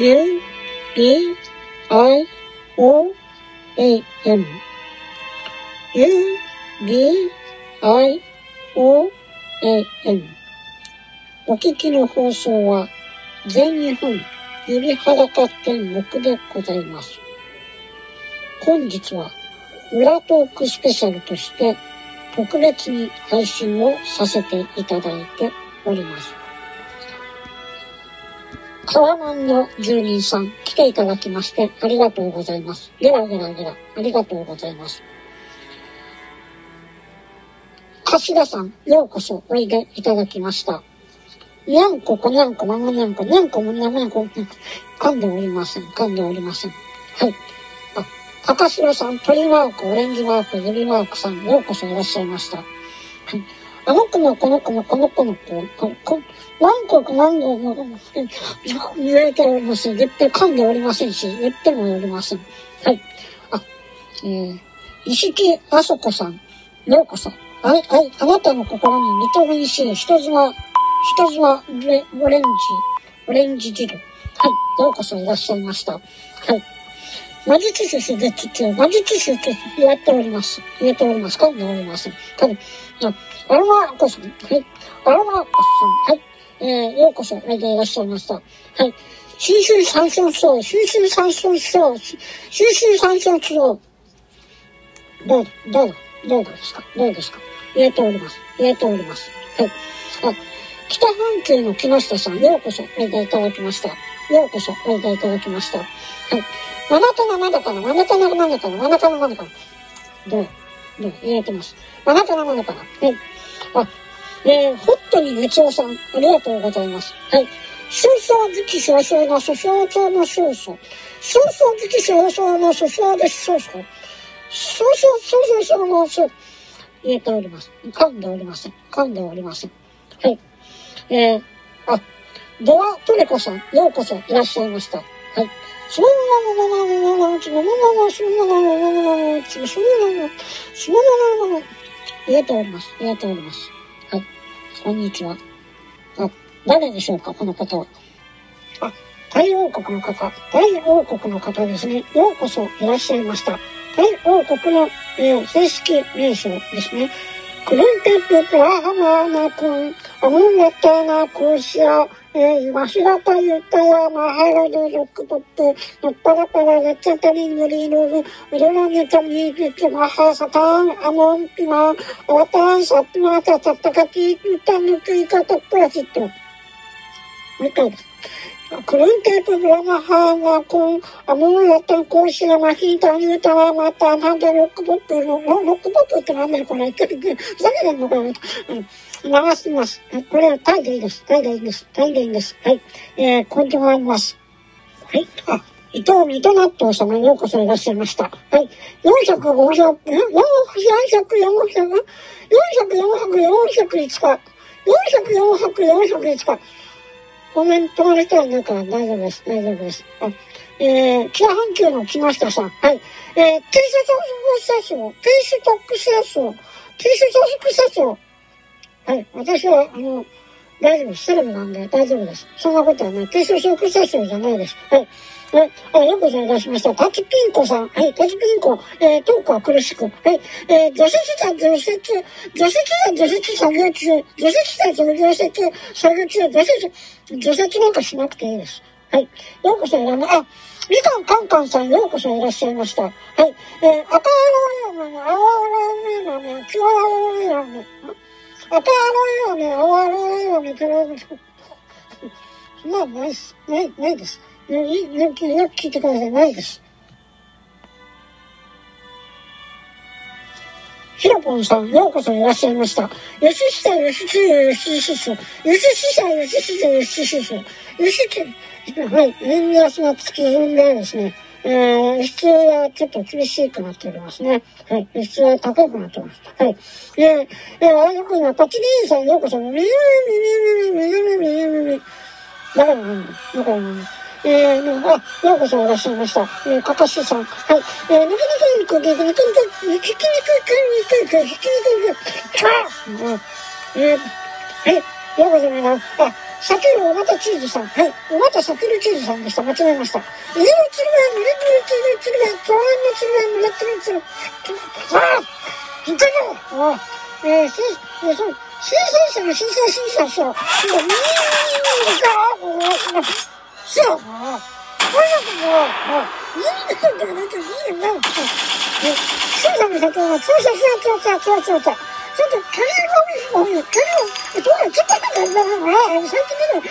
U, B, I, O, A, M。U, B, I, O, A, M。お聞きの放送は、全日本指裸天目でございます。本日は、裏トークスペシャルとして、特別に配信をさせていただいております。川湾の住人さん、来ていただきましてありがとうございます。ゲラゲラゲラ、ありがとうございます。頭さん、ようこそおいでいただきました。にゃんこ、こにゃんこ、まごにゃんこ、にゃんこもにゃんこ、噛んでおりません。噛んでおりません。はい。あ、高城さん、鳥マーク、オレンジマーク、指マークさん、ようこそいらっしゃいました。はい。あの子もこの子もこの子の子、ここ何個か何個も言われておりません。言って噛んでおりませんし、言ってもおりません。はい。あ、えー、石木あそこさん、ようこそ。はい、はい、あなたの心に認めしい人妻、人妻レオレンジ、オレンジ汁。はい、ようこそいらっしゃいました。はい。魔術師絶中、魔術師って言われております。言えております。噛んでおりません。多アロマコさん、はい。アロマコさん、はい。えー、ようこそおいでいらっしゃいました。はい。新春三春賞、新春三春賞、新春三春賞。どうだ、どうだ、どうですか？どうですか？言えております。言えております。はい。あ、北半球の木下さん、ようこそおいでいただきました。ようこそおいでいただきました。はい。まだかなまだかなまだかなまだかなまだかなだかなどうどう言えてます。まだかなまだかなはい。あ、えー、ホットに熱おさん、ありがとうございます。はい。少々時期少々の諸々長の少々。少々時期少々の諸々です、少々。少々、少々少々の少々。言えております。噛んでおりません。噛んでおりません。はい。えー、あ、ドアトレコさん、ようこそいらっしゃいました。はい。そのままままままま、そのままま、そのまままままま、そのままま、そのまままま、言えております。言えております。はい。こんにちは。あ、誰でしょうか、この方は。あ、大王国の方、大王国の方ですね。ようこそいらっしゃいました。大王国の、えー、正式名称ですね。クプラハマーナ君、おみげてな空詞を、えー、わしだと言ったよ、マハラルルクトップ、のっぱらぱらレッチャタリりグリーるグ、ウルラニトミーキキマハサタン、アモンピマン、ワタンサピマタタタカキーキタヌキイカトップラシット。もう一回です。Cruinte problema hana kun amuna to ン、ニュータワー mahita ロックボットロックボップってなんだよこれ。ふざけてんのかよ。流してます。これはタイでいいです。タイでいいです。タイでいいです。はい。えー、根拠があります。はい。あ、伊藤水戸納豆様ようこそいらっしゃいました。はい。450、400、400、400、400、400、405日、404泊405日。コメントが出たらなんか大丈夫です。大丈夫です。あ、えー、北半球の木下さん。はい。えー、T シャツスを、T シトックススを、T シャツスを、はい。私は、あの、大丈夫です。セレブなんで大丈夫です。そんなことはない。低所得者数じゃないです。はい。はい。あ、よくお願いしました。タチピンコさん。はい。タチピンコ。えー、トークは苦しく。はい。えー、除雪だ、除雪、除雪だ、除雪作業中。除雪だ、除雪作業中。除雪、除雪なんかしなくていいです。はい。ようこそいらな、あ、みかんかんかんさん、ようこそいらっしゃいました。はい。えー、赤色の、青色の、黄色の、黄色の、赤色いよね、青色いよね、黒いそんなないです。ない、ないです。よく、よく聞いてください。ないです。ひろぽんさん、ようこそいらっしゃいました。よしした、よしつよ、よししす。よしした、よししす、よししす。よしつ、はい、円安が月分でですね、えー、輸出はちょっと厳しくなっておりますね。はい。輸出は高くなってます。はい。えー、えー、あよく今、パチリーさんようこそ、みみみみみみみみみみみだからなんだ。だからなんだ。えー、あ、ようこそいらっしゃいました。えー、かかしさん。はい。えー、なかなかいい子で、なかなか、ひき肉、くんにくい、ひき肉、か、うん、えー、はい。ようこそ皆さた。あ、サけるおまたチーズさん。はい。おまたさけるチーズさんでした。間違えました。家のつるが、ぬれつるつるつる、公園のつるが、ぬれつるつる。ああいたぞあえー、し、えー、そう、新鮮者の新鮮新鮮者。みーが、そう。んだかないいよな。ん、そうそうそうそう。ちょっと、を、どうやってたんだろうな。最近見る。